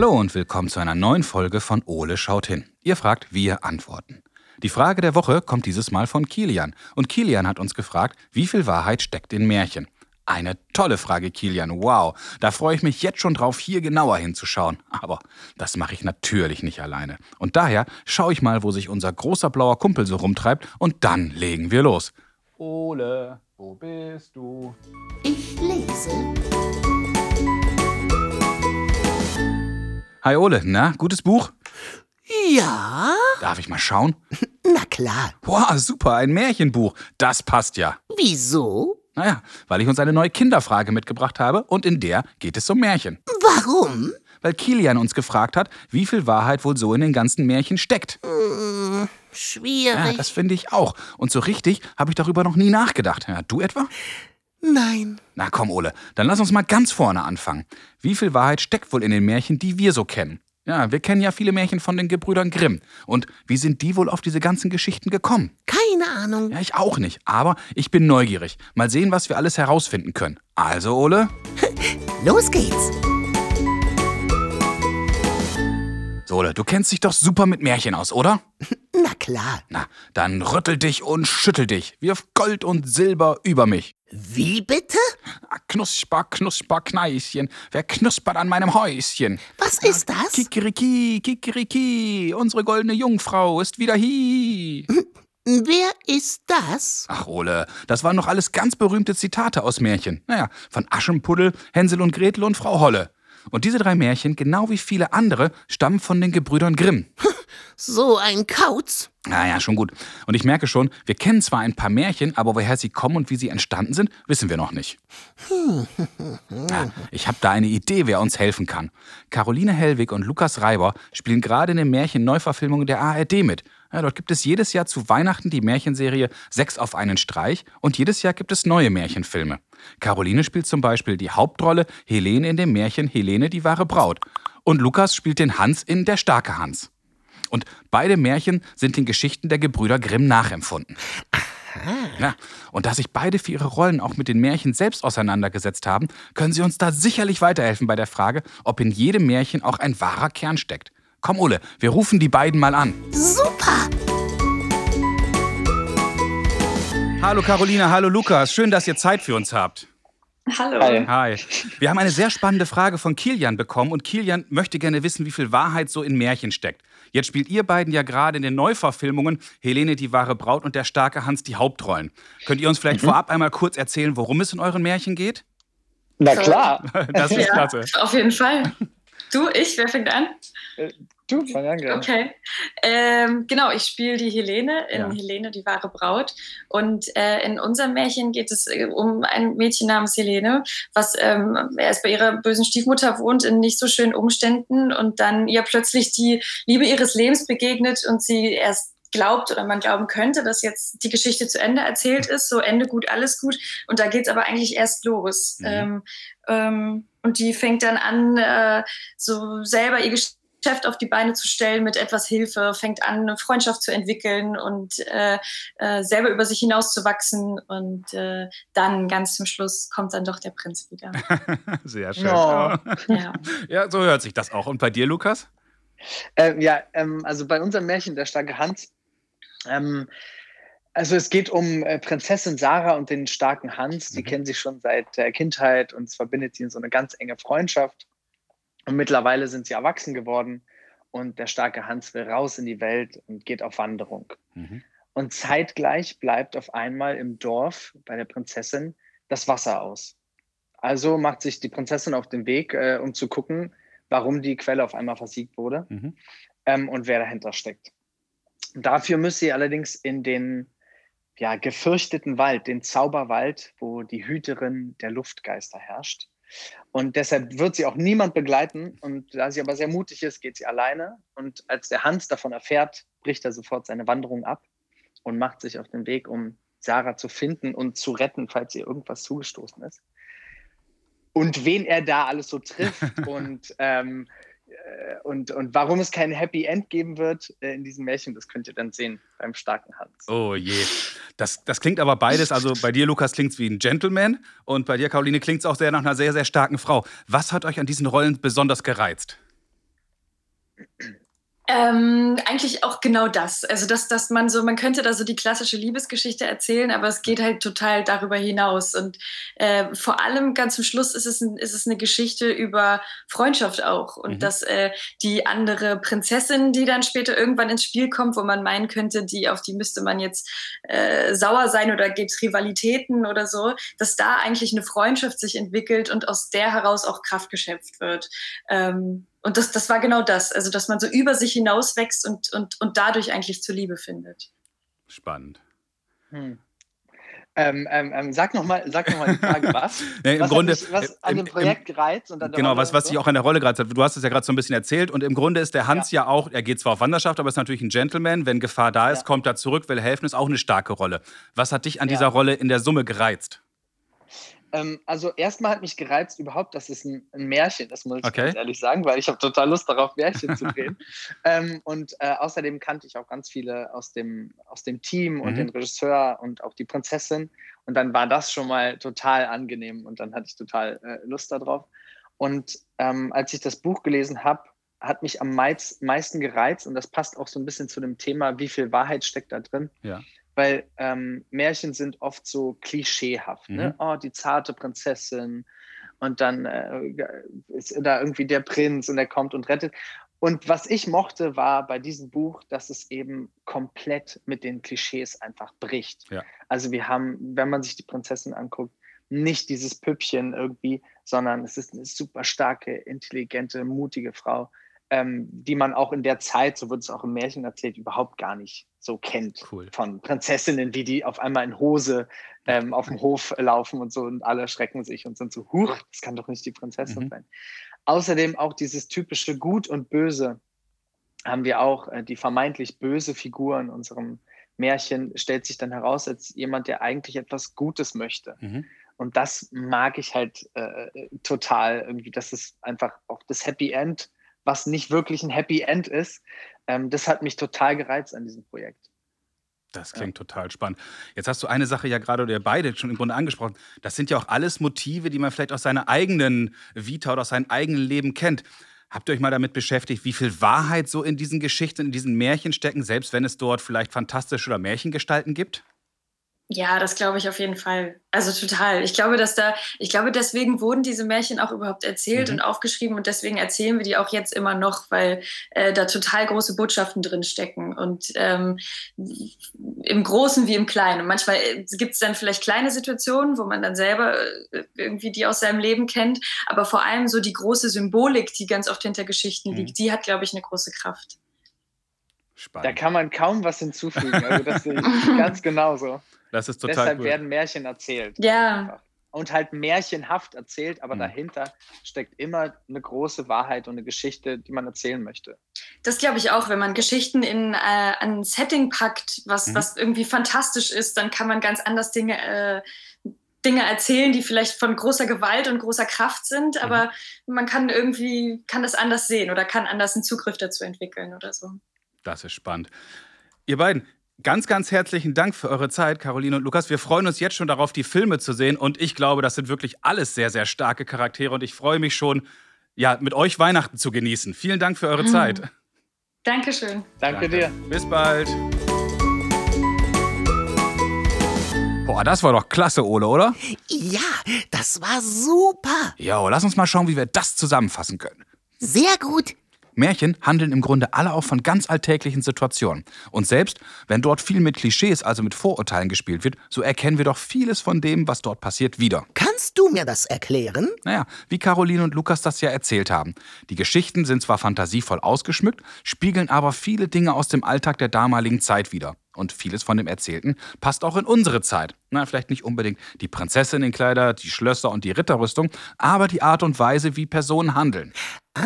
Hallo und willkommen zu einer neuen Folge von Ole schaut hin. Ihr fragt, wir antworten. Die Frage der Woche kommt dieses Mal von Kilian. Und Kilian hat uns gefragt, wie viel Wahrheit steckt in Märchen? Eine tolle Frage, Kilian. Wow, da freue ich mich jetzt schon drauf, hier genauer hinzuschauen. Aber das mache ich natürlich nicht alleine. Und daher schaue ich mal, wo sich unser großer blauer Kumpel so rumtreibt und dann legen wir los. Ole, wo bist du? Ich lese. Hi Ole, na, gutes Buch? Ja? Darf ich mal schauen? Na klar. Wow, super, ein Märchenbuch. Das passt ja. Wieso? Naja, weil ich uns eine neue Kinderfrage mitgebracht habe und in der geht es um Märchen. Warum? Weil Kilian uns gefragt hat, wie viel Wahrheit wohl so in den ganzen Märchen steckt. Hm, Ja, schwierig. das finde ich auch. Und so richtig habe ich darüber noch nie nachgedacht. Ja, du etwa? Nein. Na komm, Ole, dann lass uns mal ganz vorne anfangen. Wie viel Wahrheit steckt wohl in den Märchen, die wir so kennen? Ja, wir kennen ja viele Märchen von den Gebrüdern Grimm. Und wie sind die wohl auf diese ganzen Geschichten gekommen? Keine Ahnung. Ja, ich auch nicht. Aber ich bin neugierig. Mal sehen, was wir alles herausfinden können. Also, Ole? Los geht's. So, Ole, du kennst dich doch super mit Märchen aus, oder? Na klar. Na, dann rüttel dich und schüttel dich. Wirf Gold und Silber über mich. Wie bitte? Ah, Knusper, knusper, Kneischen. Wer knuspert an meinem Häuschen? Was ist das? Kikeriki, Kikeriki, unsere goldene Jungfrau ist wieder hier. Wer ist das? Ach, Ole, das waren noch alles ganz berühmte Zitate aus Märchen. Naja, von Aschenpuddel, Hänsel und Gretel und Frau Holle. Und diese drei Märchen, genau wie viele andere, stammen von den Gebrüdern Grimm. So ein Kauz. Naja, schon gut. Und ich merke schon, wir kennen zwar ein paar Märchen, aber woher sie kommen und wie sie entstanden sind, wissen wir noch nicht. Ja, ich habe da eine Idee, wer uns helfen kann. Caroline Hellwig und Lukas Reiber spielen gerade in den Märchen-Neuverfilmungen der ARD mit. Ja, dort gibt es jedes Jahr zu Weihnachten die Märchenserie Sechs auf einen Streich und jedes Jahr gibt es neue Märchenfilme. Caroline spielt zum Beispiel die Hauptrolle Helene in dem Märchen Helene die wahre Braut. Und Lukas spielt den Hans in Der starke Hans. Und beide Märchen sind den Geschichten der Gebrüder Grimm nachempfunden. Ja, und da sich beide für ihre Rollen auch mit den Märchen selbst auseinandergesetzt haben, können sie uns da sicherlich weiterhelfen bei der Frage, ob in jedem Märchen auch ein wahrer Kern steckt. Komm, Ole, wir rufen die beiden mal an. Super. Hallo Caroline, hallo Lukas, schön, dass ihr Zeit für uns habt. Hallo. Hi. Hi. Wir haben eine sehr spannende Frage von Kilian bekommen und Kilian möchte gerne wissen, wie viel Wahrheit so in Märchen steckt. Jetzt spielt ihr beiden ja gerade in den Neuverfilmungen Helene die wahre Braut und der starke Hans die Hauptrollen. Könnt ihr uns vielleicht vorab einmal kurz erzählen, worum es in euren Märchen geht? Na klar. Das ist Ja, klasse. auf jeden Fall. Du, ich, wer fängt an? Du, fang an, gerne. Okay. Ähm, genau, ich spiele die Helene in Ja. Helene, die wahre Braut. Und äh, in unserem Märchen geht es äh, um ein Mädchen namens Helene, was ähm, erst bei ihrer bösen Stiefmutter wohnt in nicht so schönen Umständen und dann ihr plötzlich die Liebe ihres Lebens begegnet und sie erst glaubt oder man glauben könnte, dass jetzt die Geschichte zu Ende erzählt ist, so Ende gut, alles gut. Und da geht es aber eigentlich erst los. Mhm. Ähm, ähm, und die fängt dann an, äh, so selber ihr Geschäft auf die Beine zu stellen mit etwas Hilfe, fängt an, eine Freundschaft zu entwickeln und äh, äh, selber über sich hinauszuwachsen. Und äh, dann ganz zum Schluss kommt dann doch der Prinz wieder. Sehr schön. Oh. Ja. Ja, so hört sich das auch. Und bei dir, Lukas? Ähm, ja, ähm, also bei unserem Märchen, der starke Hans, ähm, also es geht um äh, Prinzessin Sarah und den starken Hans. Die Mhm. kennen sich schon seit der Kindheit und es verbindet sie in so eine ganz enge Freundschaft. Und mittlerweile sind sie erwachsen geworden und der starke Hans will raus in die Welt und geht auf Wanderung. Mhm. Und zeitgleich bleibt auf einmal im Dorf bei der Prinzessin das Wasser aus. Also macht sich die Prinzessin auf den Weg, äh, um zu gucken, warum die Quelle auf einmal versiegt wurde Mhm. ähm, und wer dahinter steckt. Dafür müsste sie allerdings in den ja, gefürchteten Wald, den Zauberwald, wo die Hüterin der Luftgeister herrscht. Und deshalb wird sie auch niemand begleiten. Und da sie aber sehr mutig ist, geht sie alleine. Und als der Hans davon erfährt, bricht er sofort seine Wanderung ab und macht sich auf den Weg, um Sarah zu finden und zu retten, falls ihr irgendwas zugestoßen ist. Und wen er da alles so trifft und, ähm, äh, und, und warum es kein Happy End geben wird äh, in diesem Märchen, das könnt ihr dann sehen beim starken Hans. Oh je. Das, das klingt aber beides. Also bei dir, Lukas, klingt es wie ein Gentleman und bei dir, Caroline, klingt es auch sehr nach einer sehr, sehr starken Frau. Was hat euch an diesen Rollen besonders gereizt? Ähm, eigentlich auch genau das. Also, dass, dass man so, man könnte da so die klassische Liebesgeschichte erzählen, aber es geht halt total darüber hinaus. Und äh, vor allem ganz zum Schluss ist es, ein, ist es eine Geschichte über Freundschaft auch. Und mhm. dass äh, die andere Prinzessin, die dann später irgendwann ins Spiel kommt, wo man meinen könnte, die, auf die müsste man jetzt äh, sauer sein oder gibt es Rivalitäten oder so, dass da eigentlich eine Freundschaft sich entwickelt und aus der heraus auch Kraft geschöpft wird. Ähm, und das, das war genau das, also dass man so über sich hinauswächst und, und, und dadurch eigentlich zur Liebe findet. Spannend. Hm. Ähm, ähm, ähm sag nochmal noch, die Frage, was? nee, Im was Grunde, mich, was an dem Projekt gereizt? Und an genau, was, was dich auch an der Rolle gereizt hat. Du hast es ja gerade so ein bisschen erzählt und im Grunde ist der Hans ja. ja. auch, er geht zwar auf Wanderschaft, aber ist natürlich ein Gentleman. Wenn Gefahr da ist, ja. kommt er zurück, will helfen, ist auch eine starke Rolle. Was hat dich an ja. dieser Rolle in der Summe gereizt? Ähm, also erstmal hat mich gereizt überhaupt, dass es ein, ein Märchen ist, muss ich okay. ganz ehrlich sagen, weil ich habe total Lust darauf, Märchen zu drehen. ähm, und äh, außerdem kannte ich auch ganz viele aus dem, aus dem Team und mhm. den Regisseur und auch die Prinzessin. Und dann war das schon mal total angenehm und dann hatte ich total äh, Lust darauf. Und ähm, als ich das Buch gelesen habe, hat mich am meisten gereizt und das passt auch so ein bisschen zu dem Thema, wie viel Wahrheit steckt da drin. Ja weil ähm, Märchen sind oft so klischeehaft. Ne? Mhm. Ne? Oh, die zarte Prinzessin und dann äh, ist da irgendwie der Prinz und er kommt und rettet. Und was ich mochte, war bei diesem Buch, dass es eben komplett mit den Klischees einfach bricht. Ja. Also wir haben, wenn man sich die Prinzessin anguckt, nicht dieses Püppchen irgendwie, sondern es ist eine super starke, intelligente, mutige Frau, ähm, die man auch in der Zeit, so wird es auch im Märchen erzählt, überhaupt gar nicht so kennt. Cool. Von Prinzessinnen, wie die auf einmal in Hose ähm, auf dem Hof laufen und so und alle schrecken sich und sind so, huch, das kann doch nicht die Prinzessin mhm. sein. Außerdem auch dieses typische Gut und Böse haben wir auch, äh, die vermeintlich böse Figur in unserem Märchen stellt sich dann heraus als jemand, der eigentlich etwas Gutes möchte. Mhm. Und das mag ich halt äh, total irgendwie. Das ist einfach auch das Happy End was nicht wirklich ein Happy End ist. Ähm, das hat mich total gereizt an diesem Projekt. Das klingt ja. total spannend. Jetzt hast du eine Sache ja gerade oder ihr beide schon im Grunde angesprochen. Das sind ja auch alles Motive, die man vielleicht aus seiner eigenen Vita oder aus seinem eigenen Leben kennt. Habt ihr euch mal damit beschäftigt, wie viel Wahrheit so in diesen Geschichten, in diesen Märchen stecken, selbst wenn es dort vielleicht fantastische oder Märchengestalten gibt? Ja, das glaube ich auf jeden Fall. Also total. Ich glaube, dass da, ich glaube, deswegen wurden diese Märchen auch überhaupt erzählt mhm. und aufgeschrieben und deswegen erzählen wir die auch jetzt immer noch, weil äh, da total große Botschaften drin stecken und ähm, im Großen wie im Kleinen. Und manchmal äh, gibt es dann vielleicht kleine Situationen, wo man dann selber äh, irgendwie die aus seinem Leben kennt, aber vor allem so die große Symbolik, die ganz oft hinter Geschichten mhm. liegt, die hat, glaube ich, eine große Kraft. Spannend. Da kann man kaum was hinzufügen. Also das ich ganz genauso. Das ist total Deshalb cool. werden Märchen erzählt. Ja. Einfach. Und halt märchenhaft erzählt, aber mhm. dahinter steckt immer eine große Wahrheit und eine Geschichte, die man erzählen möchte. Das glaube ich auch. Wenn man Geschichten in äh, ein Setting packt, was, mhm. was irgendwie fantastisch ist, dann kann man ganz anders Dinge, äh, Dinge erzählen, die vielleicht von großer Gewalt und großer Kraft sind, mhm. aber man kann irgendwie, kann das anders sehen oder kann anders einen Zugriff dazu entwickeln oder so. Das ist spannend. Ihr beiden, Ganz, ganz herzlichen Dank für eure Zeit, Caroline und Lukas. Wir freuen uns jetzt schon darauf, die Filme zu sehen. Und ich glaube, das sind wirklich alles sehr, sehr starke Charaktere. Und ich freue mich schon, ja, mit euch Weihnachten zu genießen. Vielen Dank für eure mhm. Zeit. Dankeschön. Danke, Danke dir. Bis bald. Boah, das war doch klasse, Ole, oder? Ja, das war super. Jo, lass uns mal schauen, wie wir das zusammenfassen können. Sehr gut. Märchen handeln im Grunde alle auch von ganz alltäglichen Situationen. Und selbst wenn dort viel mit Klischees, also mit Vorurteilen gespielt wird, so erkennen wir doch vieles von dem, was dort passiert, wieder. Kannst du mir das erklären? Naja, wie Caroline und Lukas das ja erzählt haben. Die Geschichten sind zwar fantasievoll ausgeschmückt, spiegeln aber viele Dinge aus dem Alltag der damaligen Zeit wieder. Und vieles von dem Erzählten passt auch in unsere Zeit. Na, vielleicht nicht unbedingt die Prinzessin in Kleider, die Schlösser und die Ritterrüstung, aber die Art und Weise, wie Personen handeln. Ah.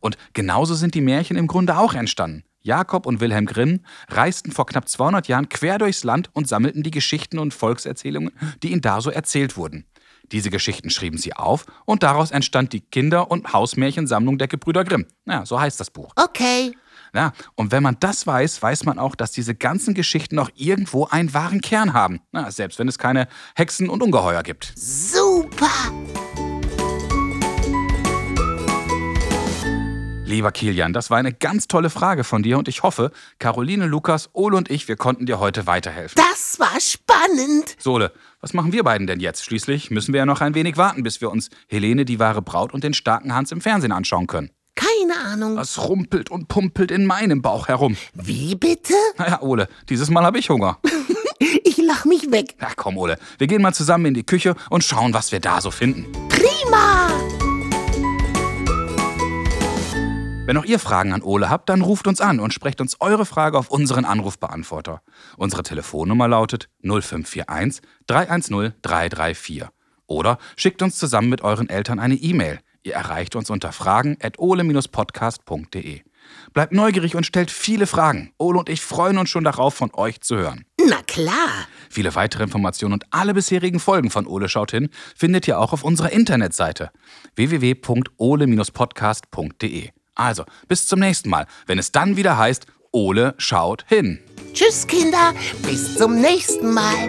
Und genauso sind die Märchen im Grunde auch entstanden. Jakob und Wilhelm Grimm reisten vor knapp 200 Jahren quer durchs Land und sammelten die Geschichten und Volkserzählungen, die ihnen da so erzählt wurden. Diese Geschichten schrieben sie auf und daraus entstand die Kinder- und Hausmärchensammlung der Gebrüder Grimm. Ja, so heißt das Buch. Okay. Ja, und wenn man das weiß, weiß man auch, dass diese ganzen Geschichten noch irgendwo einen wahren Kern haben. Na, selbst wenn es keine Hexen und Ungeheuer gibt. Super! Lieber Kilian, das war eine ganz tolle Frage von dir und ich hoffe, Caroline, Lukas, Ole und ich, wir konnten dir heute weiterhelfen. Das war spannend. Sole, was machen wir beiden denn jetzt? Schließlich müssen wir ja noch ein wenig warten, bis wir uns Helene, die wahre Braut und den starken Hans im Fernsehen anschauen können. Keine Ahnung. Was rumpelt und pumpelt in meinem Bauch herum? Wie bitte? Naja, Ole, dieses Mal habe ich Hunger. Ich lach mich weg. Na komm, Ole, wir gehen mal zusammen in die Küche und schauen, was wir da so finden. Prima. Wenn auch ihr Fragen an Ole habt, dann ruft uns an und sprecht uns eure Frage auf unseren Anrufbeantworter. Unsere Telefonnummer lautet 0541 310 334. Oder schickt uns zusammen mit euren Eltern eine E-Mail. Ihr erreicht uns unter fragen at ole-podcast.de. Bleibt neugierig und stellt viele Fragen. Ole und ich freuen uns schon darauf, von euch zu hören. Na klar. Viele weitere Informationen und alle bisherigen Folgen von Ole schaut hin findet ihr auch auf unserer Internetseite www.ole-podcast.de. Also, bis zum nächsten Mal, wenn es dann wieder heißt, Ole schaut hin. Tschüss, Kinder. Bis zum nächsten Mal.